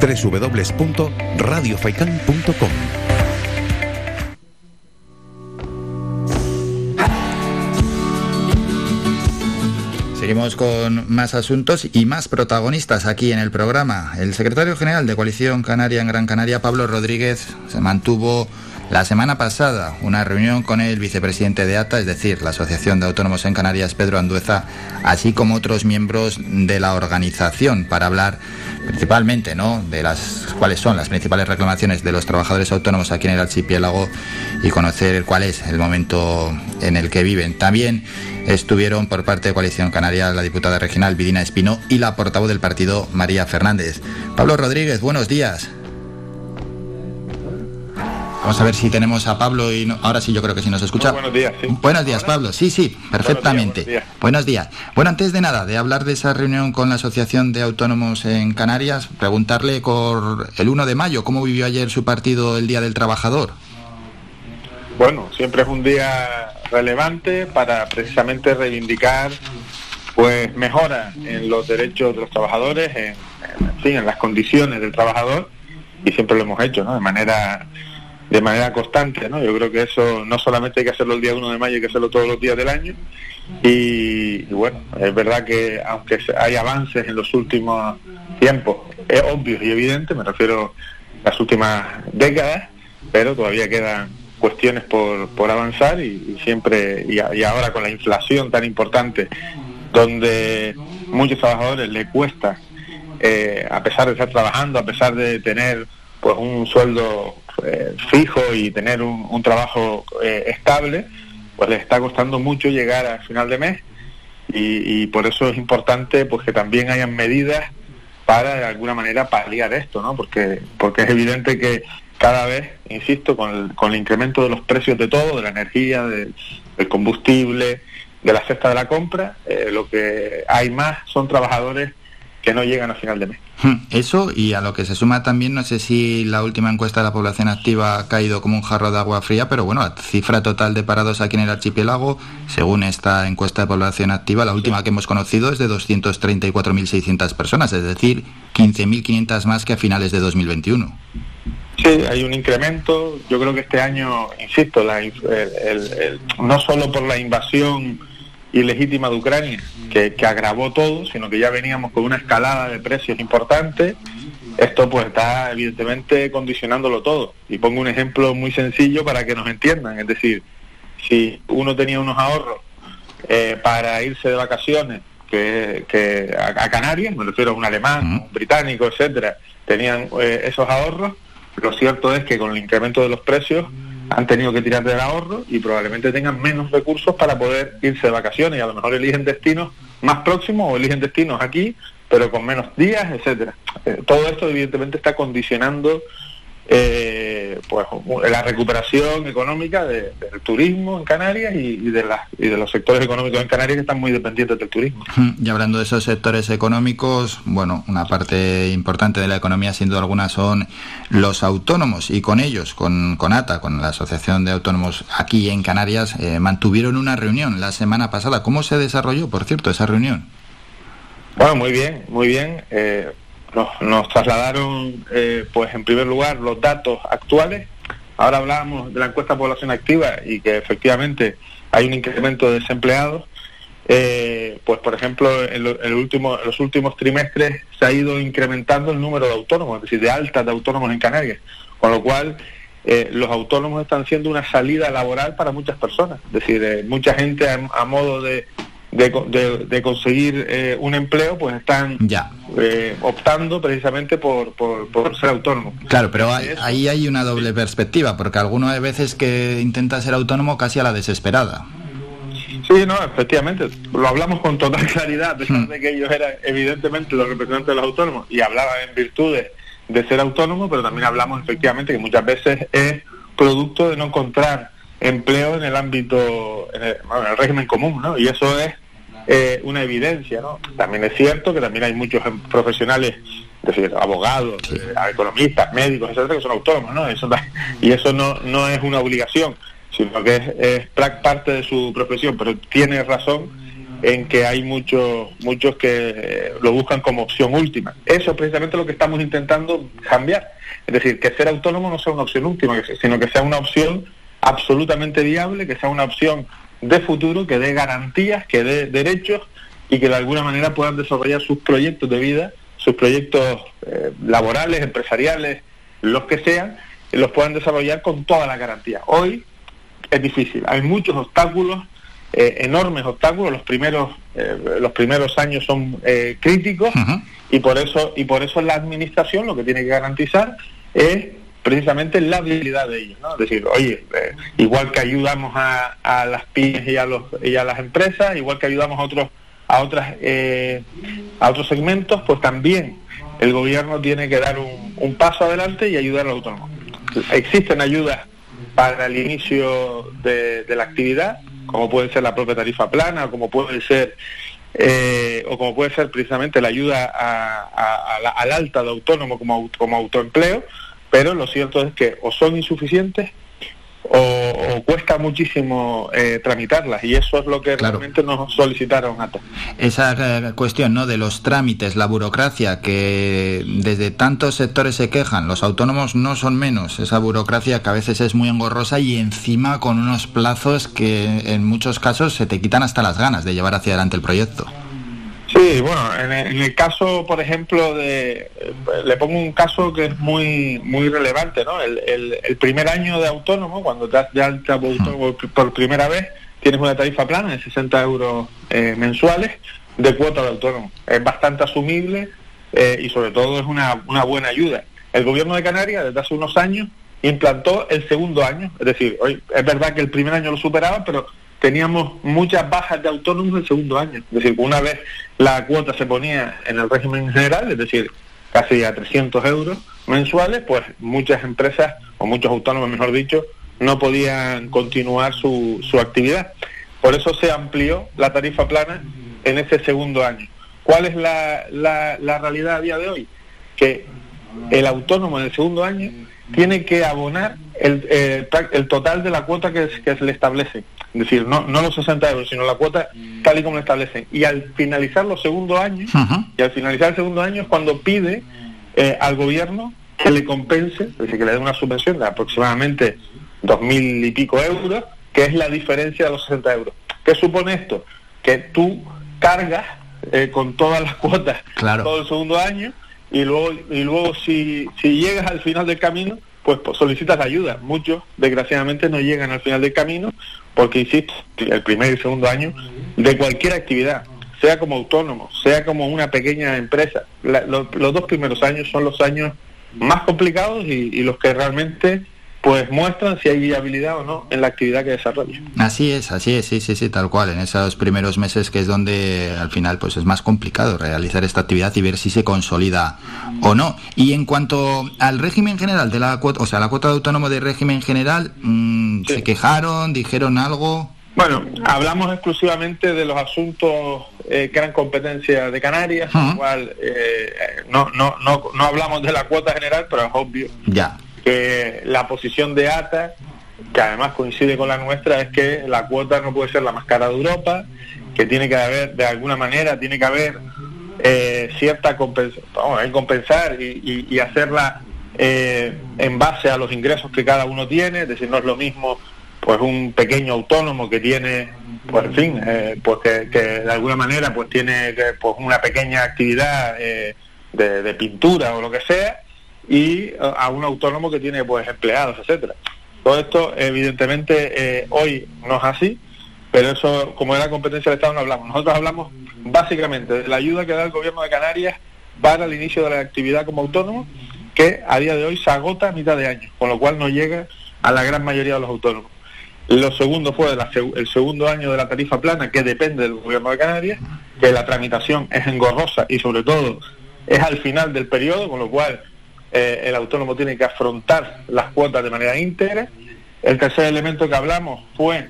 www.radiofaikan.com. Seguimos con más asuntos y más protagonistas aquí en el programa. El secretario general de Coalición Canaria en Gran Canaria, Pablo Rodríguez, se mantuvo la semana pasada una reunión con el vicepresidente de ATA, es decir, la Asociación de Autónomos en Canarias, Pedro Andueza, así como otros miembros de la organización para hablar principalmente ¿no? de las cuáles son las principales reclamaciones de los trabajadores autónomos aquí en el archipiélago y conocer cuál es el momento en el que viven. También estuvieron por parte de Coalición Canaria la diputada regional Vidina Espino y la portavoz del partido María Fernández. Pablo Rodríguez, buenos días. Vamos a ver si tenemos a Pablo y ahora sí yo creo que sí nos escucha. buenos días, sí. Buenos días, Pablo. Sí, sí, perfectamente. Buenos días, Bueno, antes de nada, de hablar de esa reunión con la Asociación de Autónomos en Canarias, preguntarle por el 1 de mayo, ¿cómo vivió ayer su partido el Día del Trabajador? Bueno, siempre es un día relevante para precisamente reivindicar pues mejora en los derechos de los trabajadores, en, en, en las condiciones del trabajador y siempre lo hemos hecho, ¿no? De manera de manera constante, ¿no? Yo creo que eso no solamente hay que hacerlo el día 1 de mayo, hay que hacerlo todos los días del año. Y, bueno, es verdad que aunque hay avances en los últimos tiempos, es obvio y evidente, me refiero a las últimas décadas, pero todavía quedan cuestiones por, por avanzar y, siempre, y, ahora con la inflación tan importante, donde muchos trabajadores le cuesta, eh, a pesar de estar trabajando, a pesar de tener pues un sueldo eh, fijo y tener un, trabajo eh, estable, pues les está costando mucho llegar al final de mes y, por eso es importante pues que también hayan medidas para de alguna manera paliar esto, ¿no? Porque, porque es evidente que cada vez, insisto, con el, con el incremento de los precios de todo, de la energía, del combustible, de la cesta de la compra, eh, lo que hay más son trabajadores que no llegan a final de mes. Hmm, eso y a lo que se suma también, no sé si la última encuesta de la población activa ha caído como un jarro de agua fría, pero bueno, la cifra total de parados aquí en el archipiélago, según esta encuesta de población activa, la última que hemos conocido es de 234.600 personas, es decir, 15.500 más que a finales de 2021. Sí, hay un incremento. Yo creo que este año, insisto, no solo por la invasión ilegítima de Ucrania, que, agravó todo, sino que ya veníamos con una escalada de precios importante. Esto pues está evidentemente condicionándolo todo. Y pongo un ejemplo muy sencillo para que nos entiendan. Es decir, si uno tenía unos ahorros eh, para irse de vacaciones que, a, Canarias, me refiero a un alemán, un británico, etcétera, tenían eh, esos ahorros, lo cierto es que con el incremento de los precios han tenido que tirar del ahorro y probablemente tengan menos recursos para poder irse de vacaciones y a lo mejor eligen destinos más próximos o eligen destinos aquí, pero con menos días, etcétera. Eh, todo esto evidentemente está condicionando eh, pues la recuperación económica del turismo en Canarias y, de las, y de los sectores económicos en Canarias que están muy dependientes del turismo. Y hablando de esos sectores económicos, bueno, una parte importante de la economía sin duda alguna son los autónomos y con ellos, con, con ATA, con la Asociación de Autónomos aquí en Canarias, eh, mantuvieron una reunión la semana pasada. ¿Cómo se desarrolló, por cierto, esa reunión? Bueno, muy bien, muy bien. Eh, nos, trasladaron, eh, pues en primer lugar, los datos actuales. Ahora hablábamos de la encuesta de población activa y que efectivamente hay un incremento de desempleados. Eh, pues por ejemplo, en, los últimos trimestres se ha ido incrementando el número de autónomos, es decir, de altas de autónomos en Canarias, con lo cual eh, los autónomos están siendo una salida laboral para muchas personas, es decir, mucha gente a modo de, de, conseguir eh, un empleo, pues están ya. Eh, optando precisamente por, por, ser autónomo. Claro, pero ahí hay una doble perspectiva, porque alguno hay veces que intenta ser autónomo casi a la desesperada. Sí, no, efectivamente, lo hablamos con total claridad, a pesar hmm. de que ellos eran evidentemente los representantes de los autónomos y hablaban en virtudes de ser autónomo, pero también hablamos efectivamente que muchas veces es producto de no encontrar empleo en el ámbito, en el, en el régimen común, ¿no? Y eso es eh, una evidencia, ¿no? También es cierto que también hay muchos em, profesionales, es decir, abogados, eh, economistas, médicos, etcétera, que son autónomos, ¿no? Eso, y eso no, no es una obligación, sino que es, parte de su profesión, pero tiene razón en que hay muchos muchos que eh, lo buscan como opción última. Eso es precisamente lo que estamos intentando cambiar. Es decir, que ser autónomo no sea una opción última, sino que sea una opción absolutamente viable, que sea una opción de futuro, que dé garantías, que dé derechos y que de alguna manera puedan desarrollar sus proyectos de vida, sus proyectos eh, laborales, empresariales, los que sean, los puedan desarrollar con toda la garantía. Hoy es difícil, hay muchos obstáculos, eh, enormes obstáculos, los primeros, eh, los primeros años son críticos y por eso, y por eso la administración lo que tiene que garantizar es precisamente la viabilidad de ellos, ¿no? Es decir, oye, igual que ayudamos a, a las pymes y a, los, y a las empresas, igual que ayudamos a otros a otras eh, a otros segmentos, pues también el gobierno tiene que dar un, paso adelante y ayudar al autónomo. Existen ayudas para el inicio de, la actividad, como puede ser la propia tarifa plana, como puede ser eh, o como puede ser precisamente la ayuda al alta de autónomo como, como autoempleo, pero lo cierto es que o son insuficientes o, cuesta muchísimo eh, tramitarlas y eso es lo que realmente nos solicitaron a todos. Esa eh, cuestión ¿no? de los trámites, la burocracia, que desde tantos sectores se quejan, los autónomos no son menos, esa burocracia que a veces es muy engorrosa y encima con unos plazos que en muchos casos se te quitan hasta las ganas de llevar hacia adelante el proyecto. Sí, bueno, en el, caso, por ejemplo, de, le pongo un caso que es muy muy relevante, ¿no? El, primer año de autónomo, cuando te ya autónomo por primera vez, tienes una tarifa plana de 60 euros eh, mensuales de cuota de autónomo. Es bastante asumible eh, y sobre todo es una, una buena ayuda. El gobierno de Canarias, desde hace unos años, implantó el segundo año, es decir, hoy es verdad que el primer año lo superaba, pero teníamos muchas bajas de autónomos el segundo año. Es decir, una vez la cuota se ponía en el régimen general, es decir, casi a 300 euros mensuales, pues muchas empresas, o muchos autónomos, mejor dicho, no podían continuar su, su actividad. Por eso se amplió la tarifa plana en ese segundo año. ¿Cuál es la, la, realidad a día de hoy? Que el autónomo en el segundo año tiene que abonar el, eh, el total de la cuota que se le establece. Es decir, no, no los 60 euros, sino la cuota tal y como lo establecen. Y al finalizar los segundos años, y al finalizar el segundo año es cuando pide eh, al gobierno que le compense, es decir, que le dé una subvención de aproximadamente dos mil y pico euros, que es la diferencia de los 60 euros. ¿Qué supone esto? Que tú cargas eh, con todas las cuotas todo el segundo año y luego, y luego si, si llegas al final del camino, pues, pues solicitas ayuda. Muchos, desgraciadamente, no llegan al final del camino porque, insisto, el primer y segundo año de cualquier actividad, sea como autónomo, sea como una pequeña empresa, los dos primeros años son los años más complicados y los que realmente pues muestran si hay viabilidad o no en la actividad que desarrolla. Así es, así es, sí, sí, sí, tal cual. En esos primeros meses que es donde al final pues es más complicado realizar esta actividad y ver si se consolida o no. Y en cuanto al régimen general de la cuota, o sea, la cuota de autónomo de régimen general, mm, ¿se quejaron, dijeron algo? Bueno, hablamos exclusivamente de los asuntos eh, que eran competencia de Canarias, cual eh, no, no, no, no hablamos de la cuota general, pero es obvio ya que la posición de ATA, que además coincide con la nuestra, es que la cuota no puede ser la más cara de Europa, que tiene que haber, de alguna manera, tiene que haber eh, cierta compensación, compensar y, hacerla eh, en base a los ingresos que cada uno tiene, es decir, no es lo mismo pues un pequeño autónomo que tiene pues en fin eh, pues que, de alguna manera pues tiene pues una pequeña actividad de, de, pintura o lo que sea y a un autónomo que tiene pues empleados, etcétera. Todo esto evidentemente eh, hoy no es así, pero eso como era competencia del Estado no hablamos. Nosotros hablamos básicamente de la ayuda que da el gobierno de Canarias para el inicio de la actividad como autónomo, que a día de hoy se agota a mitad de año, con lo cual no llega a la gran mayoría de los autónomos. Lo segundo fue el segundo año de la tarifa plana, que depende del gobierno de Canarias, que la tramitación es engorrosa y sobre todo es al final del periodo, con lo cual eh, el autónomo tiene que afrontar las cuotas de manera íntegra. El tercer elemento que hablamos fue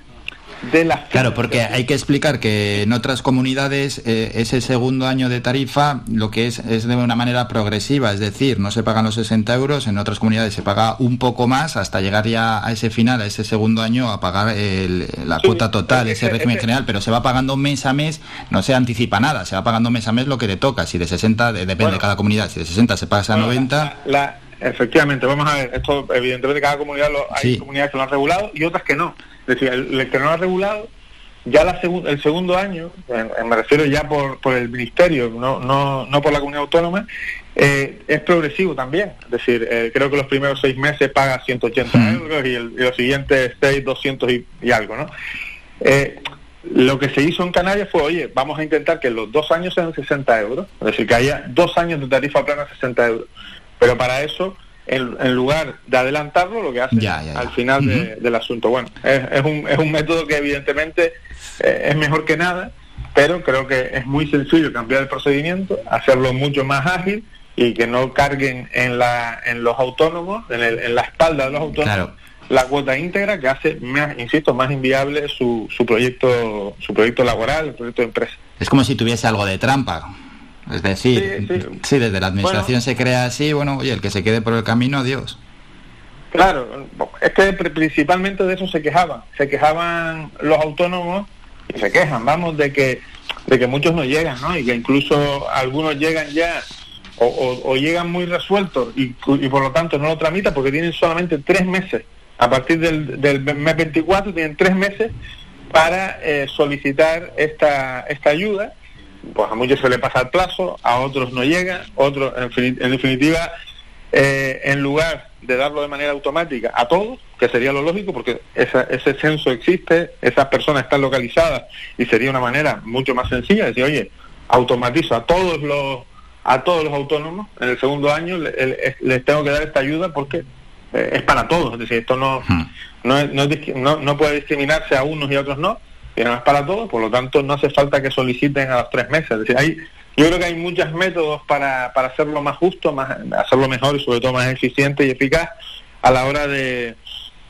de las... Claro, porque hay que explicar que en otras comunidades eh, ese segundo año de tarifa lo que es es de una manera progresiva, es decir, no se pagan los 60 euros, en otras comunidades se paga un poco más hasta llegar ya a ese final, a ese segundo año, a pagar la cuota total, ese régimen general, pero se va pagando mes a mes, no se anticipa nada, se va pagando mes a mes lo que te toca, si de 60, depende de cada comunidad, si de 60 se pasa a 90... La, efectivamente, vamos a ver, esto evidentemente cada comunidad lo, hay comunidades que lo han regulado y otras que no. Es decir, el, lo ha regulado ya la el segundo año, me refiero ya por, por el ministerio, no, no, no por la comunidad autónoma, eh, es progresivo también. Es decir, eh, creo que los primeros seis meses paga 180 euros y, los siguientes seis, 200 y, algo, ¿no? Eh, lo que se hizo en Canarias fue, oye, vamos a intentar que los dos años sean 60 euros, es decir, que haya dos años de tarifa plana 60 euros. Pero para eso en, lugar de adelantarlo, lo que hace al final del asunto. Bueno, es, un, es un método que evidentemente eh, es mejor que nada, pero creo que es muy sencillo cambiar el procedimiento, hacerlo mucho más ágil y que no carguen en, la, en los autónomos, en, la espalda de los autónomos. la cuota íntegra que hace más, insisto, más inviable su, su proyecto, su proyecto laboral, el proyecto de empresa. Es como si tuviese algo de trampa. Es decir, sí, desde la administración se crea así, bueno, oye, el que se quede por el camino, Dios. Claro, es que principalmente de eso se quejaban. Se quejaban los autónomos y se quejan, vamos, de que de que muchos no llegan, ¿no? Y que incluso algunos llegan ya o, llegan muy resueltos y, por lo tanto no lo tramitan porque tienen solamente tres meses. A partir del, del mes 24 tienen tres meses para eh, solicitar esta, esta ayuda pues a muchos se le pasa el plazo, a otros no llega, otros, en, definitiva, eh, en lugar de darlo de manera automática a todos, que sería lo lógico, porque ese censo existe, esas personas están localizadas y sería una manera mucho más sencilla de decir, oye, automatizo a todos los a todos los autónomos en el segundo año les, tengo que dar esta ayuda porque eh, es para todos, es decir, esto no, no, no, no puede discriminarse a unos y a otros no, y no es para todos, por lo tanto no hace falta que soliciten a los tres meses. Hay, yo creo que hay muchos métodos para, para hacerlo más justo, más, hacerlo mejor y sobre todo más eficiente y eficaz a la hora de,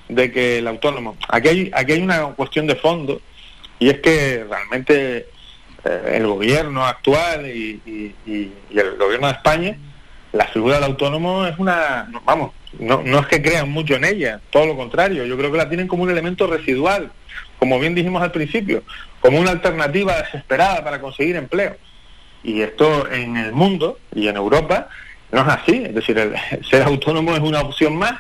de que el autónomo... Aquí hay, aquí hay una cuestión de fondo y es que realmente eh, el gobierno actual y, y, el gobierno de España, la figura del autónomo es una... Vamos, no, no es que crean mucho en ella, todo lo contrario, yo creo que la tienen como un elemento residual como bien dijimos al principio, como una alternativa desesperada para conseguir empleo. Y esto en el mundo y en Europa no es así. Es decir, el ser autónomo es una opción más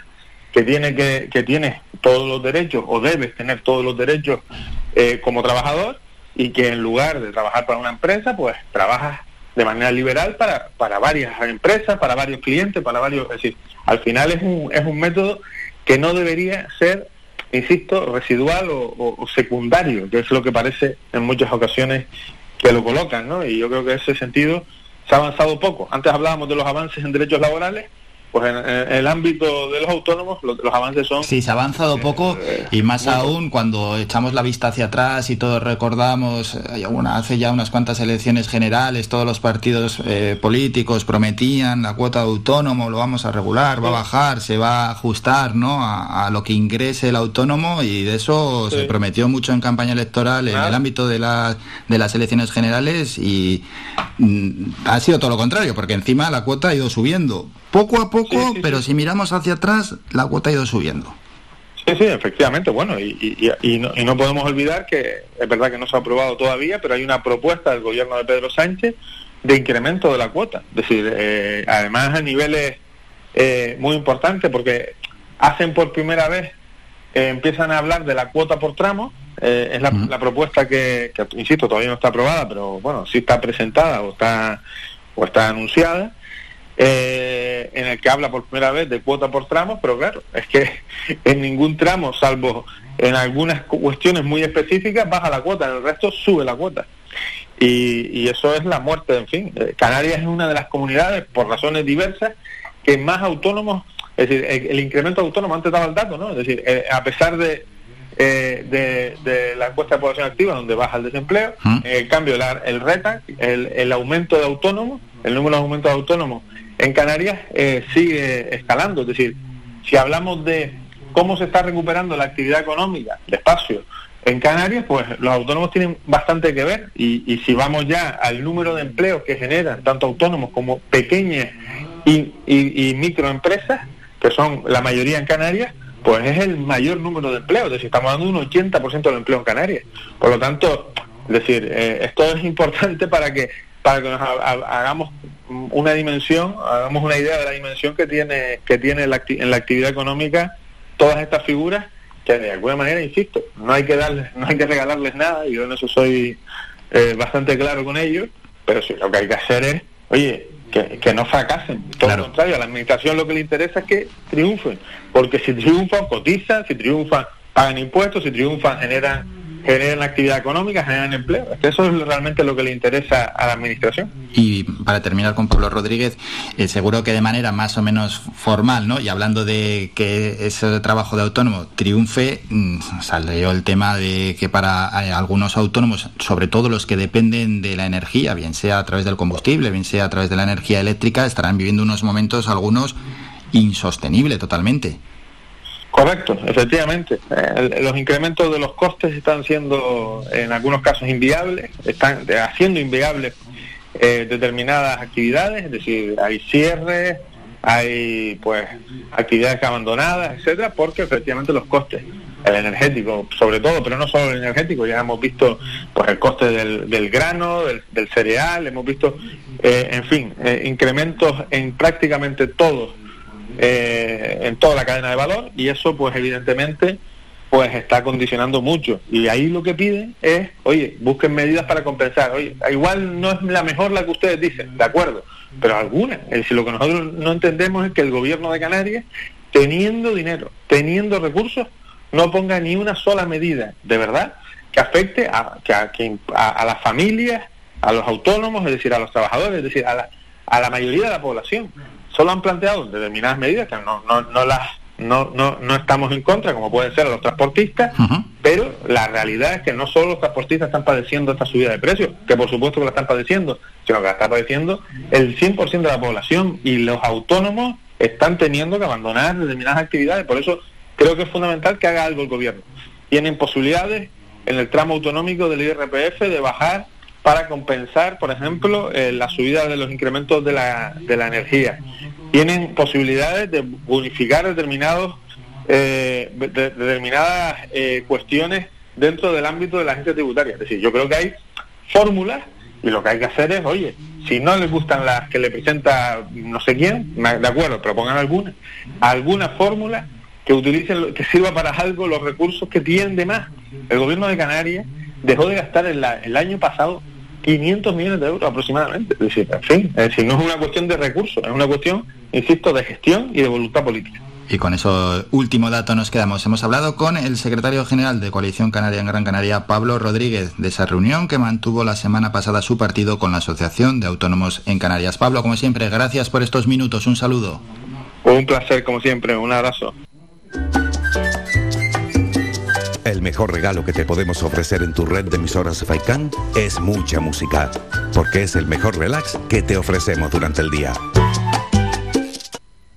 que tiene que, que tienes todos los derechos o debes tener todos los derechos eh, como trabajador y que en lugar de trabajar para una empresa, pues trabajas de manera liberal para, para varias empresas, para varios clientes, para varios... Es decir, al final es un, es un método que no debería ser insisto, residual o, secundario, que es lo que parece en muchas ocasiones que lo colocan, ¿no? Y yo creo que en ese sentido se ha avanzado poco. Antes hablábamos de los avances en derechos laborales, pues en, el ámbito de los autónomos los, avances son... Sí, se ha avanzado poco eh, y más aún cuando echamos la vista hacia atrás y todos recordamos, eh, hace ya unas cuantas elecciones generales, todos los partidos eh, políticos prometían la cuota de autónomo, lo vamos a regular, va a bajar, se va a ajustar ¿no? a, lo que ingrese el autónomo y de eso se prometió mucho en campaña electoral en el ámbito de, la, de las elecciones generales y mm, ha sido todo lo contrario, porque encima la cuota ha ido subiendo. Poco a poco, pero si miramos hacia atrás, la cuota ha ido subiendo. Sí, sí, efectivamente. Bueno, y, y, no, podemos olvidar que es verdad que no se ha aprobado todavía, pero hay una propuesta del gobierno de Pedro Sánchez de incremento de la cuota. Es decir, eh, además a niveles eh, muy importantes, porque hacen por primera vez, eh, empiezan a hablar de la cuota por tramo. es la, la propuesta que, que, insisto, todavía no está aprobada, pero bueno, sí está presentada o está, o está anunciada eh, en el que habla por primera vez de cuota por tramo, pero claro, es que en ningún tramo, salvo en algunas cuestiones muy específicas, baja la cuota, en el resto sube la cuota. Y, eso es la muerte, en fin. Eh, Canarias es una de las comunidades, por razones diversas, que más autónomos, es decir, el, incremento autónomo, antes daba el dato, ¿no? Es decir, eh, a pesar de, de, la encuesta de población activa, donde baja el desempleo, en cambio, el RETA, el, el aumento de autónomos, el número de aumentos de autónomos en Canarias eh, sigue escalando. Es decir, si hablamos de cómo se está recuperando la actividad económica despacio en Canarias, pues los autónomos tienen bastante que ver y, si vamos ya al número de empleos que generan tanto autónomos como pequeñas y, microempresas, que son la mayoría en Canarias, pues es el mayor número de empleos, es decir, estamos dando un 80% del empleo en Canarias. Por lo tanto, es decir, eh, esto es importante para que para que nos hagamos una dimensión, hagamos una idea de la dimensión que tiene que tiene en la actividad económica todas estas figuras que de alguna manera, insisto, no hay que darles, no hay que regalarles nada, y yo en eso soy eh, bastante claro con ellos, pero sí lo que hay que hacer es, oye, que, no fracasen. Todo lo contrario, a la administración lo que le interesa es que triunfen, porque si triunfan, cotizan, si triunfan, pagan impuestos, si triunfan, generan generan actividad económica, generan empleo. eso es realmente lo que le interesa a la Administración. Y para terminar con Pablo Rodríguez, eh, seguro que de manera más o menos formal, ¿no? y hablando de que ese trabajo de autónomo triunfe, mm, salió el tema de que para eh, algunos autónomos, sobre todo los que dependen de la energía, bien sea a través del combustible, bien sea a través de la energía eléctrica, estarán viviendo unos momentos, algunos, insostenible totalmente. Correcto, efectivamente. Eh, los incrementos de los costes están siendo, en algunos casos, inviables, están haciendo inviables eh, determinadas actividades, es decir, hay cierres, hay pues actividades abandonadas, etcétera, porque efectivamente los costes, el energético sobre todo, pero no solo el energético, ya hemos visto pues el coste del, grano, del, cereal, hemos visto, eh, en fin, incrementos en prácticamente todos eh, en toda la cadena de valor y eso pues evidentemente pues está condicionando mucho. Y ahí lo que piden es oye busquen medidas para compensar. Oye igual no es la mejor la que ustedes dicen de acuerdo pero alguna es decir lo que nosotros no entendemos es que el gobierno de Canarias teniendo dinero teniendo recursos no ponga ni una sola medida de verdad que afecte a, que a, a las familias a los autónomos es decir a los trabajadores es decir a la, a la mayoría de la población solo han planteado determinadas medidas que no, no, no las no, no, no estamos en contra, como pueden ser los transportistas, pero la realidad es que no solo los transportistas están padeciendo esta subida de precios, que por supuesto que la están padeciendo, sino que la está padeciendo el 100% de la población y los autónomos están teniendo que abandonar determinadas actividades. Por eso creo que es fundamental que haga algo el gobierno. Tienen posibilidades en el tramo autonómico del IRPF de bajar para compensar, por ejemplo, eh, la subida de los incrementos de la, de la energía. Tienen posibilidades de bonificar determinados, eh, determinadas eh, cuestiones dentro del ámbito de la agencia tributaria. Es decir, yo creo que hay fórmulas y lo que hay que hacer es, oye, si no les gustan las que le presenta no sé quién, de acuerdo, propongan alguna, alguna fórmula que utilicen, que sirva para algo los recursos que tienen de más. El gobierno de Canarias dejó de gastar el año pasado 500 millones de euros aproximadamente. Es decir, en fin, es decir, no es una cuestión de recursos, es una cuestión, insisto, de gestión y de voluntad política. Y con eso último dato nos quedamos. Hemos hablado con el secretario general de Coalición Canaria en Gran Canaria, Pablo Rodríguez, de esa reunión que mantuvo la semana pasada su partido con la Asociación de Autónomos en Canarias. Pablo, como siempre, gracias por estos minutos. Un saludo. Un placer, como siempre. Un abrazo. El mejor regalo que te podemos ofrecer en tu red de emisoras Faikan es mucha música, porque es el mejor relax que te ofrecemos durante el día.